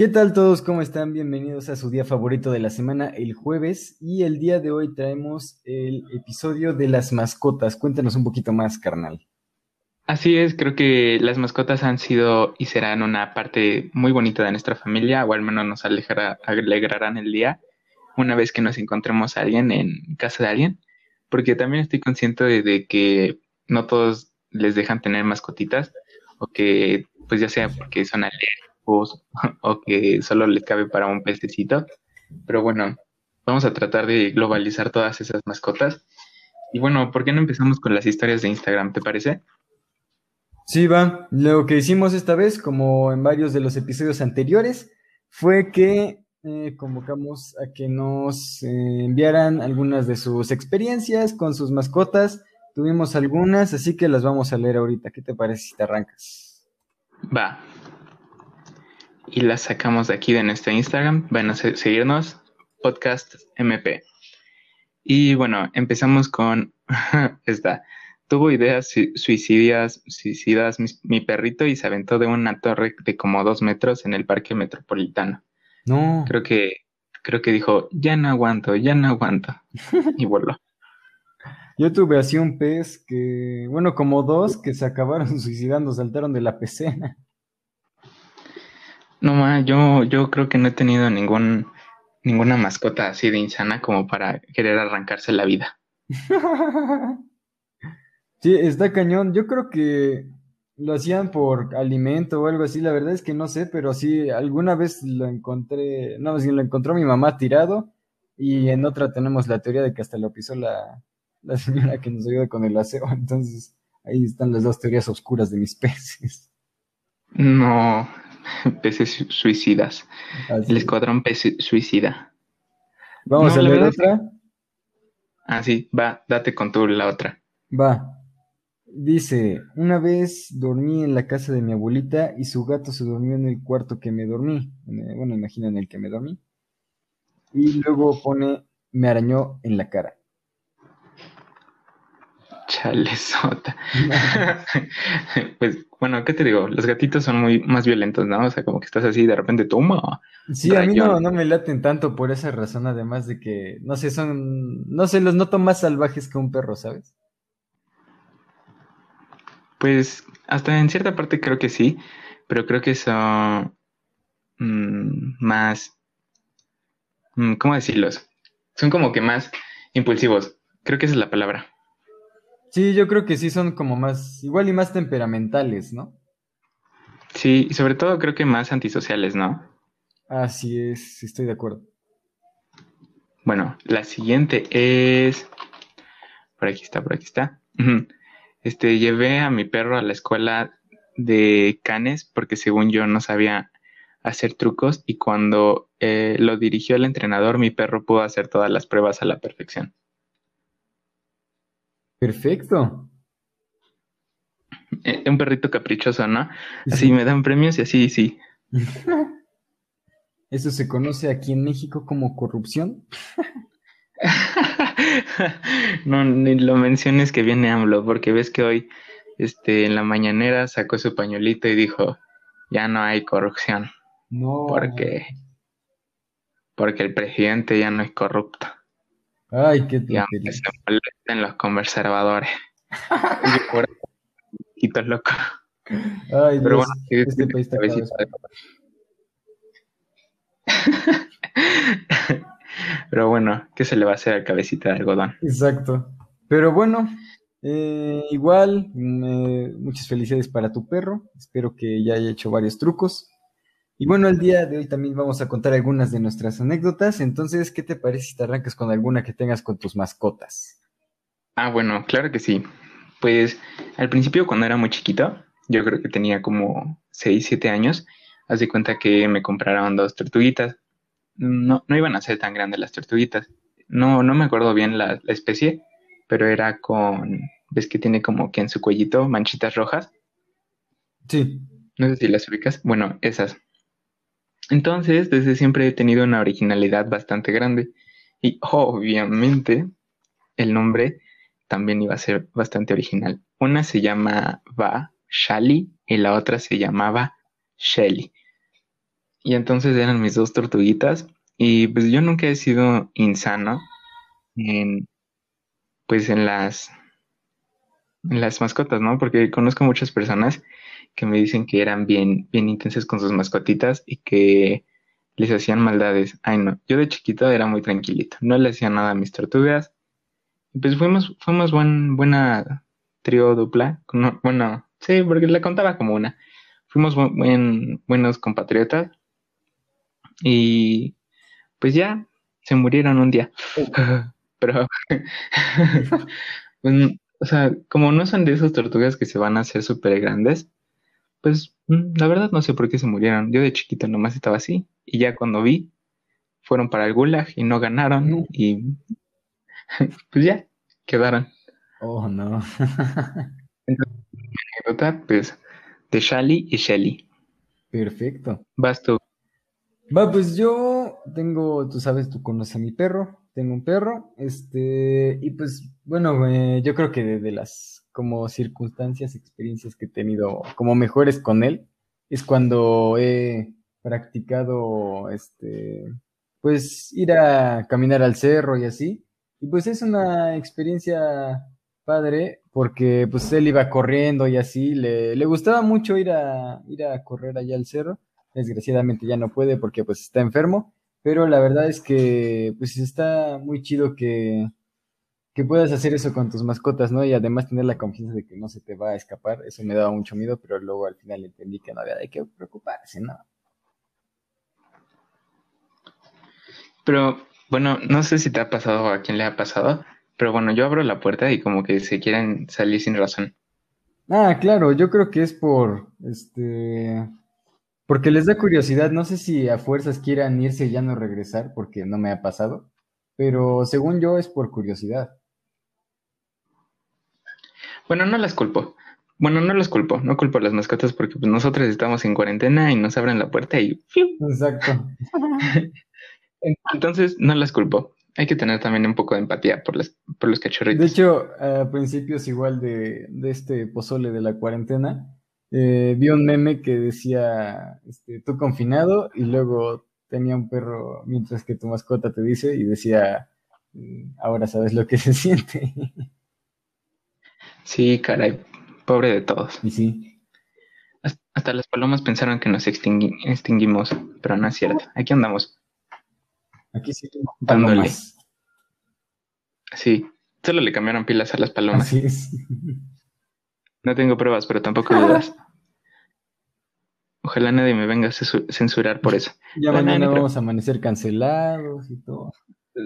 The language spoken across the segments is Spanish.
¿Qué tal todos? ¿Cómo están? Bienvenidos a su día favorito de la semana, el jueves. Y el día de hoy traemos el episodio de las mascotas. Cuéntanos un poquito más, carnal. Así es, creo que las mascotas han sido y serán una parte muy bonita de nuestra familia, o al menos nos alegrarán el día una vez que nos encontremos a alguien en casa de alguien, porque también estoy consciente de, que no todos les dejan tener mascotitas, o que pues ya sea porque son alérgicos o que solo les cabe para un pececito, pero bueno, vamos a tratar de globalizar todas esas mascotas. Y bueno, ¿por qué no empezamos con las historias de Instagram, te parece? Sí, va. Lo que hicimos esta vez, como en varios de los episodios anteriores, fue que eh, convocamos a que nos eh, enviaran algunas de sus experiencias con sus mascotas. Tuvimos algunas, así que las vamos a leer ahorita. ¿Qué te parece si te arrancas? Va. Y las sacamos de aquí de nuestro Instagram. Van a seguirnos, podcast MP. Y bueno, empezamos con esta. Tuvo ideas suicidas, suicidas mi, perrito y se aventó de una torre de como dos metros en el parque metropolitano. No. Creo que, creo que dijo, ya no aguanto, ya no aguanto. y voló. Yo tuve así un pez que, bueno, como dos que se acabaron suicidando, saltaron de la pecera. No, ma, yo, yo creo que no he tenido ningún, ninguna mascota así de insana como para querer arrancarse la vida. Sí, está cañón. Yo creo que lo hacían por alimento o algo así. La verdad es que no sé, pero sí, alguna vez lo encontré, no, si lo encontró mi mamá tirado y en otra tenemos la teoría de que hasta lo pisó la, la señora que nos ayuda con el aseo. Entonces, ahí están las dos teorías oscuras de mis peces. No, peces suicidas. el escuadrón pez suicida. Vamos a leer otra. Ah, sí, va, date con tú la otra. Va. Dice, una vez dormí en la casa de mi abuelita y su gato se durmió en el cuarto que me dormí. Bueno, imagina en el que me dormí. Y luego pone, me arañó en la cara. Chalesota. pues bueno, ¿qué te digo? Los gatitos son muy más violentos, ¿no? O sea, como que estás así de repente toma. Sí, a mí no, no me laten tanto por esa razón, además de que, no sé, son, no sé, los noto más salvajes que un perro, ¿sabes? Pues hasta en cierta parte creo que sí, pero creo que son mm, más, mm, ¿cómo decirlos? Son como que más impulsivos. Creo que esa es la palabra. Sí, yo creo que sí son como más, igual y más temperamentales, ¿no? Sí, y sobre todo creo que más antisociales, ¿no? Así es, estoy de acuerdo. Bueno, la siguiente es... Por aquí está, por aquí está. Este, llevé a mi perro a la escuela de canes porque según yo no sabía hacer trucos y cuando eh, lo dirigió el entrenador mi perro pudo hacer todas las pruebas a la perfección. Perfecto. Eh, un perrito caprichoso, ¿no? Así me dan premios y así, sí. ¿Eso se conoce aquí en México como corrupción? no, ni lo menciones que viene AMLO, porque ves que hoy este, en la mañanera sacó su pañuelito y dijo, ya no hay corrupción. No. Porque, porque el presidente ya no es corrupto. Ay, qué Y aunque se molesten los conservadores. Quitos loco. Ay, Pero bueno, este país está Pero bueno, ¿qué se le va a hacer al cabecita de algodón? Exacto. Pero bueno, eh, igual, muchas felicidades para tu perro. Espero que ya haya hecho varios trucos. Y bueno, el día de hoy también vamos a contar algunas de nuestras anécdotas. Entonces, ¿qué te parece si te arrancas con alguna que tengas con tus mascotas? Ah, bueno, claro que sí. Pues al principio, cuando era muy chiquito, yo creo que tenía como 6, 7 años, haz de cuenta que me compraron dos tortuguitas no, no iban a ser tan grandes las tortuguitas. No, no me acuerdo bien la, especie, pero era con, ves que tiene como que en su cuellito manchitas rojas. Sí. No sé si las ubicas. Bueno, esas. Entonces, desde siempre he tenido una originalidad bastante grande y obviamente el nombre también iba a ser bastante original. Una se llamaba Shali y la otra se llamaba Shelly. Y entonces eran mis dos tortuguitas. Y pues yo nunca he sido insano en, pues en las, en las mascotas, ¿no? Porque conozco muchas personas que me dicen que eran bien, bien intensas con sus mascotitas y que les hacían maldades. Ay, no, yo de chiquito era muy tranquilito, no le hacía nada a mis tortugas. Pues fuimos, fuimos buen, buena trío dupla, bueno, sí, porque le contaba como una. Fuimos buen, buenos compatriotas y pues ya se murieron un día. Pero, o sea, como no son de esas tortugas que se van a hacer súper grandes, pues mm, la verdad no sé por qué se murieron. Yo de chiquito nomás estaba así. Y ya cuando vi, fueron para el gulag y no ganaron. Y pues ya, quedaron. Oh, no. anécdota, pues, de Shally y Shelly. Perfecto. Vas tú. Va, pues yo tengo, tú sabes, tú conoces a mi perro, tengo un perro, este, y pues, bueno, eh, yo creo que de, las como circunstancias, experiencias que he tenido como mejores con él, es cuando he practicado, este, pues ir a caminar al cerro y así, y pues es una experiencia padre porque pues él iba corriendo y así, le, le gustaba mucho ir a, ir a correr allá al cerro, desgraciadamente ya no puede porque pues está enfermo, pero la verdad es que pues está muy chido que, que puedas hacer eso con tus mascotas, ¿no? Y además tener la confianza de que no se te va a escapar, eso me daba mucho miedo, pero luego al final entendí que no había de qué preocuparse, ¿no? Pero bueno, no sé si te ha pasado o a quién le ha pasado, pero bueno, yo abro la puerta y como que se quieren salir sin razón. Ah, claro, yo creo que es por, este, porque les da curiosidad, no sé si a fuerzas quieran irse y ya no regresar, porque no me ha pasado, pero según yo es por curiosidad. Bueno, no las culpo. Bueno, no las culpo, no culpo a las mascotas porque pues, nosotros estamos en cuarentena y nos abren la puerta y... Exacto. Entonces, no las culpo. Hay que tener también un poco de empatía por, las, por los cachorritos. De hecho, a principios igual de, de este pozole de la cuarentena, eh, vi un meme que decía, este, tú confinado, y luego tenía un perro mientras que tu mascota te dice, y decía, mm, ahora sabes lo que se siente. Sí, caray, pobre de todos. Y sí. Hasta las palomas pensaron que nos extinguimos, pero no es cierto. Aquí andamos. Aquí sí dándole. Sí, solo le cambiaron pilas a las palomas. Así es. No tengo pruebas, pero tampoco dudas. Ojalá nadie me venga a censurar por eso. Ya mañana vamos a amanecer cancelados y todo.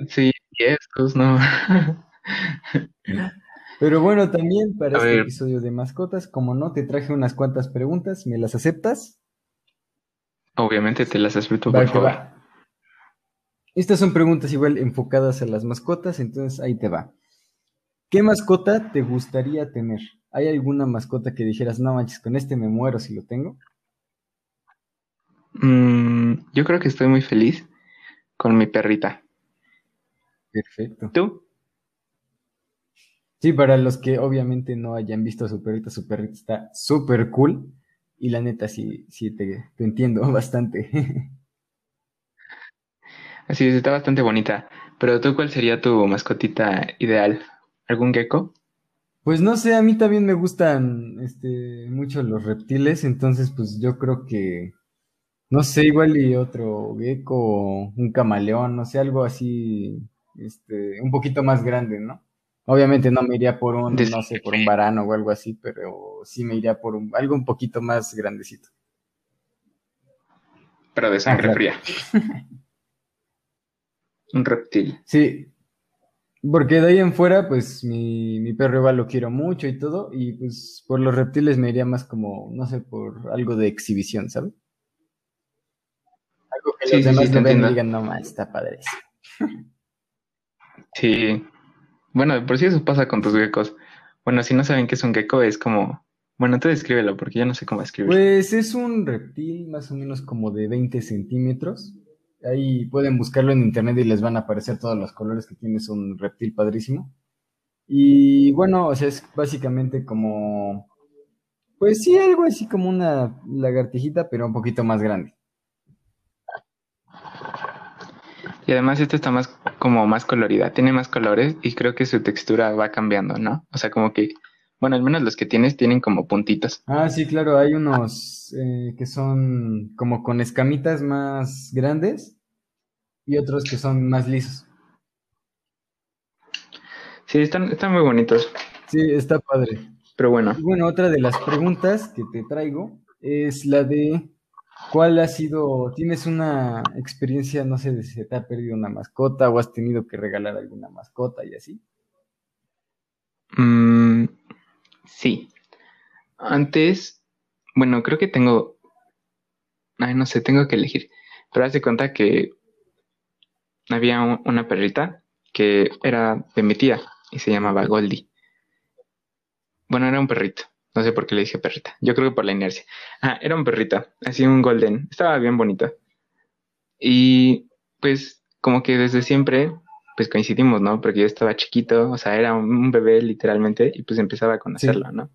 Sí, y estos no. Pero bueno, también para este episodio de mascotas, como no, te traje unas cuantas preguntas, ¿me las aceptas? Obviamente te las acepto, por favor. Estas son preguntas igual enfocadas a las mascotas, entonces ahí te va. ¿Qué mascota te gustaría tener? ¿Hay alguna mascota que dijeras, no manches, con este me muero si lo tengo? Mm, yo creo que estoy muy feliz con mi perrita. Perfecto. ¿Tú? Sí, para los que obviamente no hayan visto a su perrita, su perrita está súper cool. Y la neta, sí, sí te, te entiendo bastante. Así es, está bastante bonita. Pero tú, ¿cuál sería tu mascotita ideal? ¿Algún gecko? Pues no sé, a mí también me gustan este, mucho los reptiles, entonces pues yo creo que, no sé, igual y otro gecko, un camaleón, no sé, algo así, este, un poquito más grande, ¿no? Obviamente no me iría por un, no sé, por un varano o algo así, pero sí me iría por un, algo un poquito más grandecito. Pero de sangre ah, fría. Un reptil. Sí. Porque de ahí en fuera, pues mi, mi perro igual lo quiero mucho y todo. Y pues por los reptiles me iría más como, no sé, por algo de exhibición, ¿sabes? Algo que los demás y digan, no más, está padre. Sí. Bueno, por si eso pasa con tus geckos. Bueno, si no saben qué es un gecko, es como. Bueno, tú descríbelo, porque yo no sé cómo escribirlo. Pues es un reptil más o menos como de 20 centímetros. Ahí pueden buscarlo en internet y les van a aparecer todos los colores que tiene. Es un reptil padrísimo. Y bueno, o sea, es básicamente como. Pues sí, algo así como una lagartijita, pero un poquito más grande. Y además esta está más como más colorida, tiene más colores y creo que su textura va cambiando, ¿no? O sea, como que, bueno, al menos los que tienes tienen como puntitos. Ah, sí, claro, hay unos eh, que son como con escamitas más grandes y otros que son más lisos. Sí, están, están muy bonitos. Sí, está padre. Pero bueno. bueno, otra de las preguntas que te traigo es la de ¿cuál ha sido, tienes una experiencia, no sé, de si te ha perdido una mascota o has tenido que regalar alguna mascota y así? Mm, sí. Antes, bueno, creo que tengo, ay, no sé, tengo que elegir. Pero haz de cuenta que había una perrita que era de mi tía y se llamaba Goldie. Bueno, era un perrito. No sé por qué le dije perrita. Yo creo que por la inercia. Ah, era un perrito, así un golden. Estaba bien bonito. Y pues como que desde siempre, pues coincidimos, ¿no? Porque yo estaba chiquito, o sea, era un bebé literalmente y pues empezaba a conocerlo, ¿no?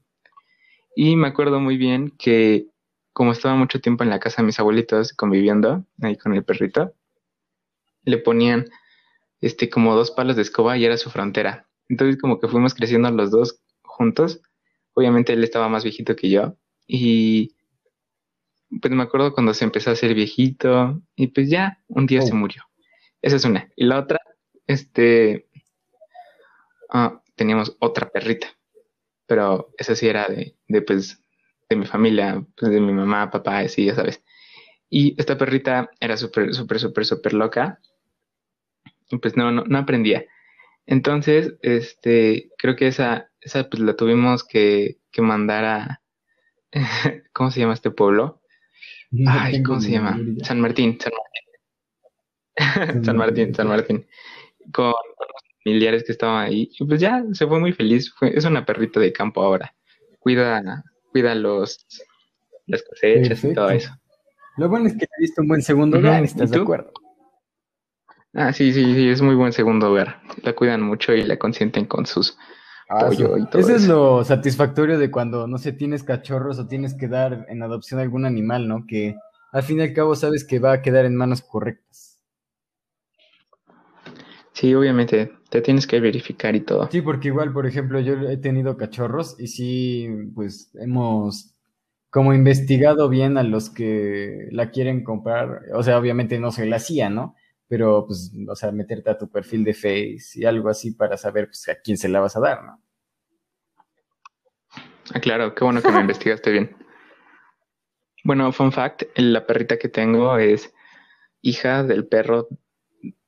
Y me acuerdo muy bien que como estaba mucho tiempo en la casa de mis abuelitos conviviendo ahí con el perrito, le ponían este como dos palos de escoba y era su frontera. Entonces como que fuimos creciendo los dos juntos. Obviamente él estaba más viejito que yo y pues me acuerdo cuando se empezó a hacer viejito y pues ya un día se oh. murió. Esa es una. Y la otra, este, ah, teníamos otra perrita, pero esa sí era de, de pues, de mi familia, pues, de mi mamá, papá, así, ya sabes. Y esta perrita era súper, súper, súper, súper loca. Y pues no, no, no aprendía. Entonces, este, creo que esa, esa pues la tuvimos que, que mandar a, ¿cómo se llama este pueblo? Ay, ¿cómo se llama? San Martín, San Martín. San Martín, San Martín. Con los familiares que estaban ahí. Y pues ya se fue muy feliz. es una perrita de campo ahora. Cuida, cuida los, las cosechas y todo eso. Lo bueno es que le diste un buen segundo lugar, ¿estás de acuerdo? Ah, sí, sí, sí, es muy buen segundo hogar. La cuidan mucho y la consienten con sus ah, pollo y todo eso. es lo satisfactorio de cuando, no sé, tienes cachorros o tienes que dar en adopción algún animal, ¿no? Que al fin y al cabo sabes que va a quedar en manos correctas. Sí, obviamente, te tienes que verificar y todo. Sí, porque igual, por ejemplo, yo he tenido cachorros y sí, pues hemos como investigado bien a los que la quieren comprar. O sea, obviamente no se la hacía, ¿no? Pero pues, o sea, meterte a tu perfil de Face y algo así para saber pues, a quién se la vas a dar, ¿no? Ah, claro, qué bueno que me investigaste bien. Bueno, fun fact, la perrita que tengo es hija del perro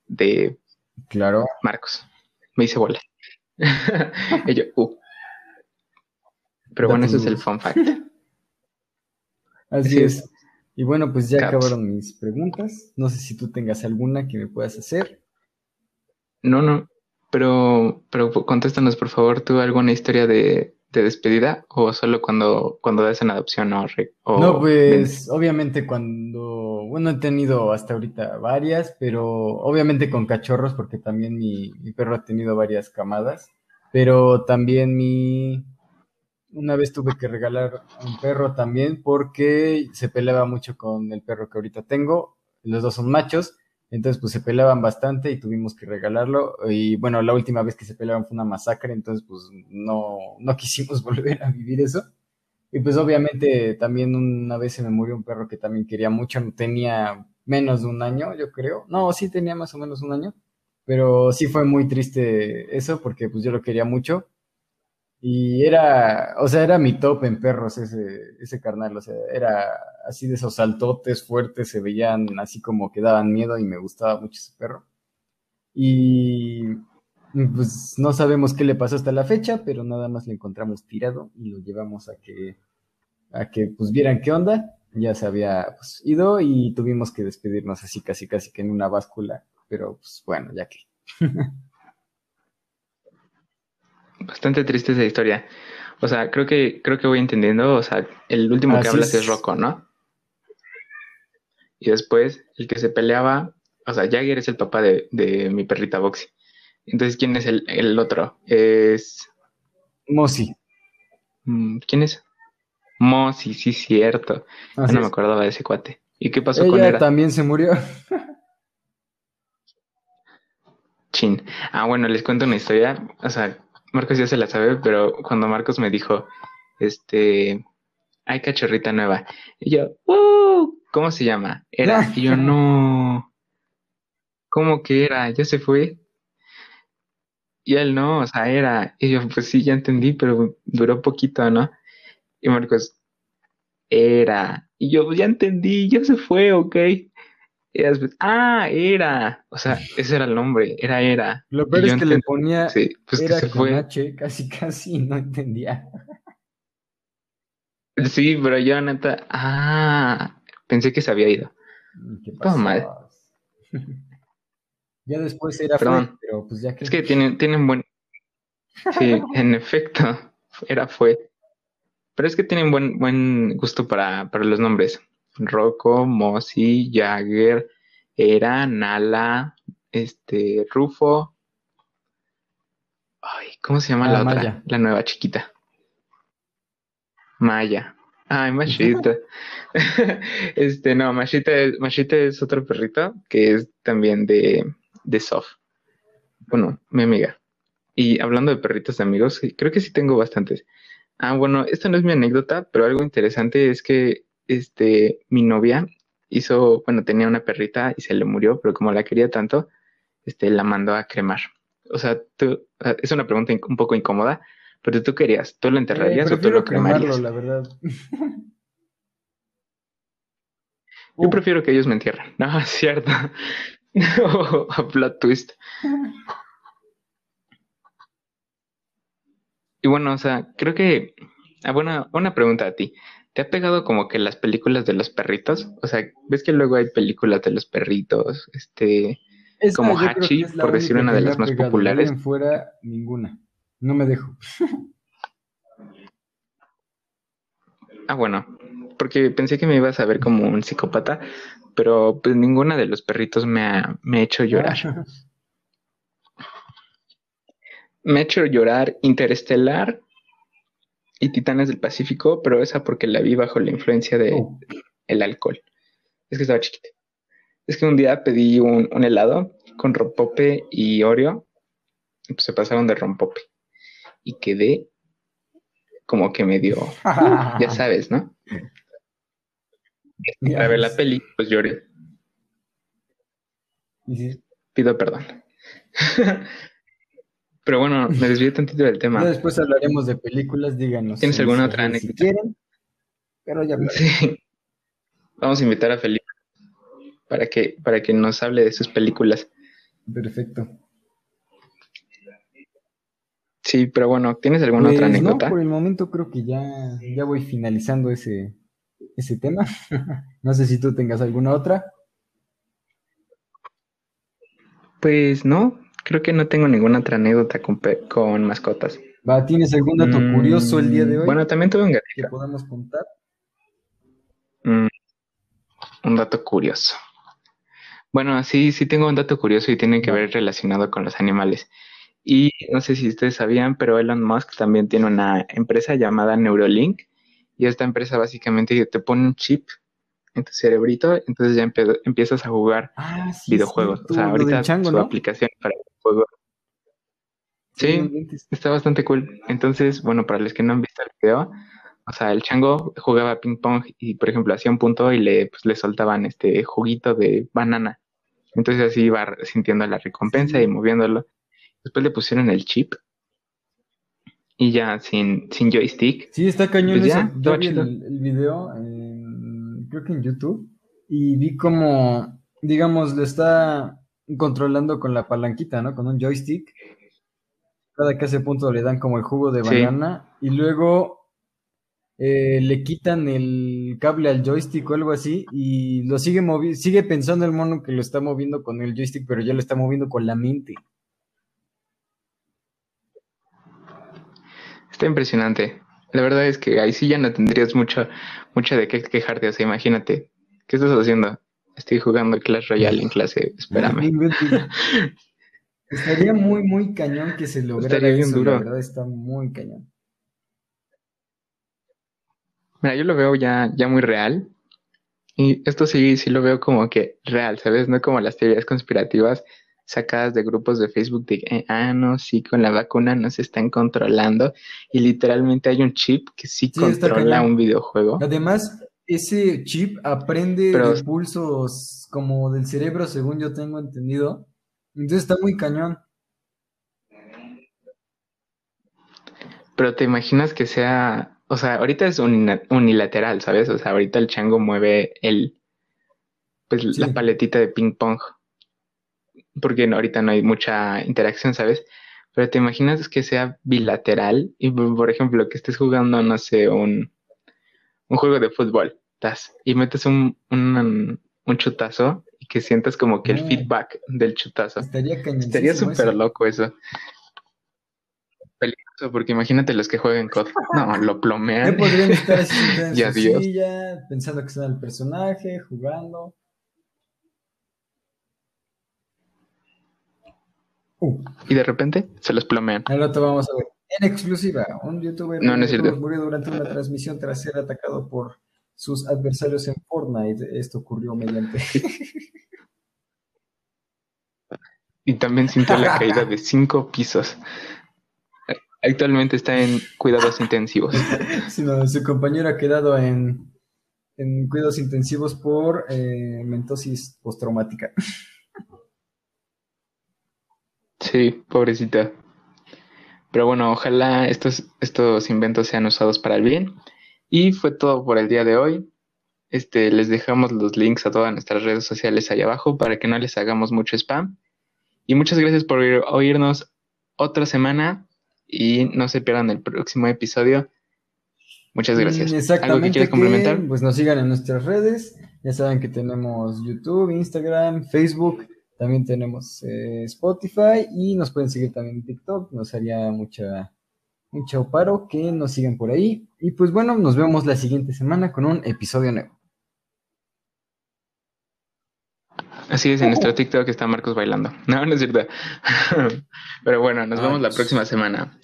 de claro. Marcos. Me hice bola. y yo, uh. Pero bueno, eso es el fun fact. Así, es. Y bueno, pues ya acabaron mis preguntas. No sé si tú tengas alguna que me puedas hacer. No, no. Pero, pero contéstanos, por favor, ¿tú alguna historia de, despedida o solo cuando, cuando das en adopción o, No, pues obviamente cuando, bueno, he tenido hasta ahorita varias, pero obviamente con cachorros porque también mi, mi perro ha tenido varias camadas, pero también mi, una vez tuve que regalar un perro también porque se peleaba mucho con el perro que ahorita tengo. Los dos son machos, entonces pues se peleaban bastante y tuvimos que regalarlo. Y bueno, la última vez que se peleaban fue una masacre, entonces pues no, no quisimos volver a vivir eso. Y pues obviamente también una vez se me murió un perro que también quería mucho, tenía menos de un año, yo creo. No, sí tenía más o menos un año, pero sí fue muy triste eso porque pues yo lo quería mucho y era, o sea, era mi top en perros ese, ese carnal, o sea, era así de esos saltotes fuertes, se veían así como que daban miedo y me gustaba mucho ese perro. Y pues no sabemos qué le pasó hasta la fecha, pero nada más le encontramos tirado y lo llevamos a que, a que pues vieran qué onda. Ya se había pues, ido y tuvimos que despedirnos así casi casi que en una báscula, pero pues bueno, ya que. Bastante triste esa historia. O sea, creo que, creo que voy entendiendo. O sea, el último que hablas es. Rocco, ¿no? Y después, el que se peleaba, o sea, Jagger es el papá de, mi perrita Boxy. Entonces, ¿quién es el, otro? Es. Mossy. Mm, ¿Quién es? Mossy, sí, cierto. no me acordaba de ese cuate. ¿Y qué pasó con él? también se murió. Chin. Ah, bueno, les cuento una historia. O sea, Marcos ya se la sabe, pero cuando Marcos me dijo, este, hay cachorrita nueva. Y yo, ¡Uh! ¿Cómo se llama? Era. Y yo, no. ¿Cómo que era? ¿Ya se fue? Y él no, o sea, era. Y yo, pues sí, ya entendí, pero duró poquito, ¿no? Y Marcos, era. Y yo, pues ya entendí, ya se fue, ok. Y después, ah, era. O sea, ese era el nombre, era, era. Lo peor es que le ponía. Sí, pues era que se con fue. H, casi, casi, no entendía. Sí, pero yo neta, ah, pensé que se había ido. ¿Qué Todo mal. Ya después era Perdón. fue, pero pues ya que. Es que tienen, tienen buen. Sí, en efecto, era fue. Pero es que tienen buen, buen gusto para, para los nombres. Rocco, Mossy, Jagger, Era, Nala, este, Rufo. Ay, ¿cómo se llama Ah, la otra? La nueva chiquita. Maya. Ay, Machita. este, no, Machita es, Machita es otro perrito que es también de, de Sof. Bueno, mi amiga. Y hablando de perritos de amigos, creo que sí tengo bastantes. Ah, bueno, esta no es mi anécdota, pero algo interesante es que este, mi novia hizo, bueno, tenía una perrita y se le murió, pero como la quería tanto, este, la mandó a cremar. O sea, tú, es una pregunta un poco incómoda, pero tú querías, ¿tú lo Eh, enterrarías o tú lo cremarías? cremarlo, la verdad. Yo Uh, prefiero que ellos me entierren. No, es cierto. A plot twist. Y bueno, o sea, creo que. Ah, bueno, una pregunta a ti. ¿Te ha pegado como que las películas de los perritos? O sea, ¿ves que luego hay películas de los perritos? Este. esa como Hachi, es por decir una de las más pegado. Populares. en fuera, ninguna. No me dejo. Ah, bueno, porque pensé que me ibas a ver como un psicópata, pero pues ninguna de los perritos me ha, me ha hecho llorar. Me ha hecho llorar Interestelar y Titanes del Pacífico, pero esa porque la vi bajo la influencia de Oh, el alcohol. Es que estaba chiquita. Es que un día pedí un, un helado con rompope y Oreo, y pues se pasaron de rompope. Y quedé como que medio, ya sabes, ¿no? Ya Para ver la peli, pues lloré. Pido perdón. Pero bueno, me desvié tantito del tema. después hablaremos de películas, díganos. ¿Tienes en alguna otra redes si anécdota? quieren, pero ya. Sí. Vamos a invitar a Felipe para que, para que nos hable de sus películas. Perfecto. Sí, pero bueno, ¿tienes alguna otra Pues no, anécdota? por el momento creo que ya, ya voy finalizando ese, ese tema. No sé si tú tengas alguna otra. Pues no, creo que no tengo ninguna otra anécdota con, con mascotas. Va, ¿tienes algún dato Mm, curioso el día de hoy Bueno, también tuve un que gatito. podamos contar? Mm, un dato curioso. Bueno, sí, sí tengo un dato curioso y tiene que ver relacionado con los animales. Y no sé si ustedes sabían, pero Elon Musk también tiene una empresa llamada Neuralink. Y esta empresa básicamente te pone un chip en tu cerebrito, entonces ya empiezas a jugar Ah, sí, videojuegos. O sea, ahorita chango, su ¿no? aplicación para juegos. Sí, Sí, está bastante cool. Entonces, bueno, para los que no han visto el video, o sea, el chango jugaba ping pong y, por ejemplo, hacía un punto y le, pues, le soltaban este juguito de banana. Entonces así iba sintiendo la recompensa y moviéndolo. Después le pusieron el chip y ya sin, sin joystick. Sí, está cañón Pues eso. ya, el, video, en- creo que en YouTube, y vi como, digamos, lo está controlando con la palanquita, ¿no? Con un joystick. Cada que hace punto le dan como el jugo de Sí. banana y luego eh, le quitan el cable al joystick o algo así y lo sigue moviendo, sigue pensando el mono que lo está moviendo con el joystick, pero ya lo está moviendo con la mente. Está impresionante. La verdad es que ahí sí ya no tendrías mucho, mucho de qué quejarte. O sea, imagínate, ¿qué estás haciendo? Estoy jugando Clash Royale en clase, espérame. Estaría muy, muy cañón que se lograra Estaría bien eso, duro. la verdad está muy cañón. Mira, yo lo veo ya, ya muy real. Y esto sí, sí lo veo como que real, ¿sabes? No como las teorías conspirativas, sacadas de grupos de Facebook de, eh, ah, no, sí, con la vacuna no se están controlando y literalmente hay un chip que sí, controla un videojuego. Además, ese chip aprende de pulsos como del cerebro, según yo tengo entendido. Entonces está muy cañón. Pero te imaginas que sea, o sea, ahorita es unilateral, ¿sabes? O sea, ahorita el chango mueve el, pues la paletita de ping pong. Porque ahorita no hay mucha interacción, ¿sabes? Pero te imaginas que sea bilateral y, por ejemplo, que estés jugando, no sé, un, un juego de fútbol, tas, y metes un, un, un, chutazo y que sientas como que el feedback del chutazo. Estaría Estaría súper loco eso peligroso, porque imagínate los que juegan COD. No, lo plomean. podrían estar así silla, pensando que son el personaje, jugando. Uh. Y de repente se los plomean. Al rato vamos a ver. En exclusiva, un youtuber no, no murió durante una transmisión tras ser atacado por sus adversarios en Fortnite. Esto ocurrió mediante. y también sintió la caída de cinco pisos. Actualmente está en cuidados intensivos. Sí, su compañero ha quedado en, en cuidados intensivos por eh, mentosis postraumática. Sí, pobrecita. Pero bueno, ojalá estos, estos inventos sean usados para el bien. Y fue todo por el día de hoy. Este, les dejamos los links a todas nuestras redes sociales ahí abajo para que no les hagamos mucho spam. Y muchas gracias por oírnos otra semana y no se pierdan el próximo episodio. Muchas mm, gracias. Exactamente. ¿Algo que quieras complementar? pues nos sigan en nuestras redes. Ya saben que tenemos YouTube, Instagram, Facebook. También tenemos eh, Spotify y nos pueden seguir también en TikTok. Nos haría mucha, mucho paro que nos sigan por ahí. Y pues bueno, nos vemos la siguiente semana con un episodio nuevo. Así es, en nuestro TikTok está Marcos bailando. No, no es cierto. Pero bueno, nos vemos la próxima semana.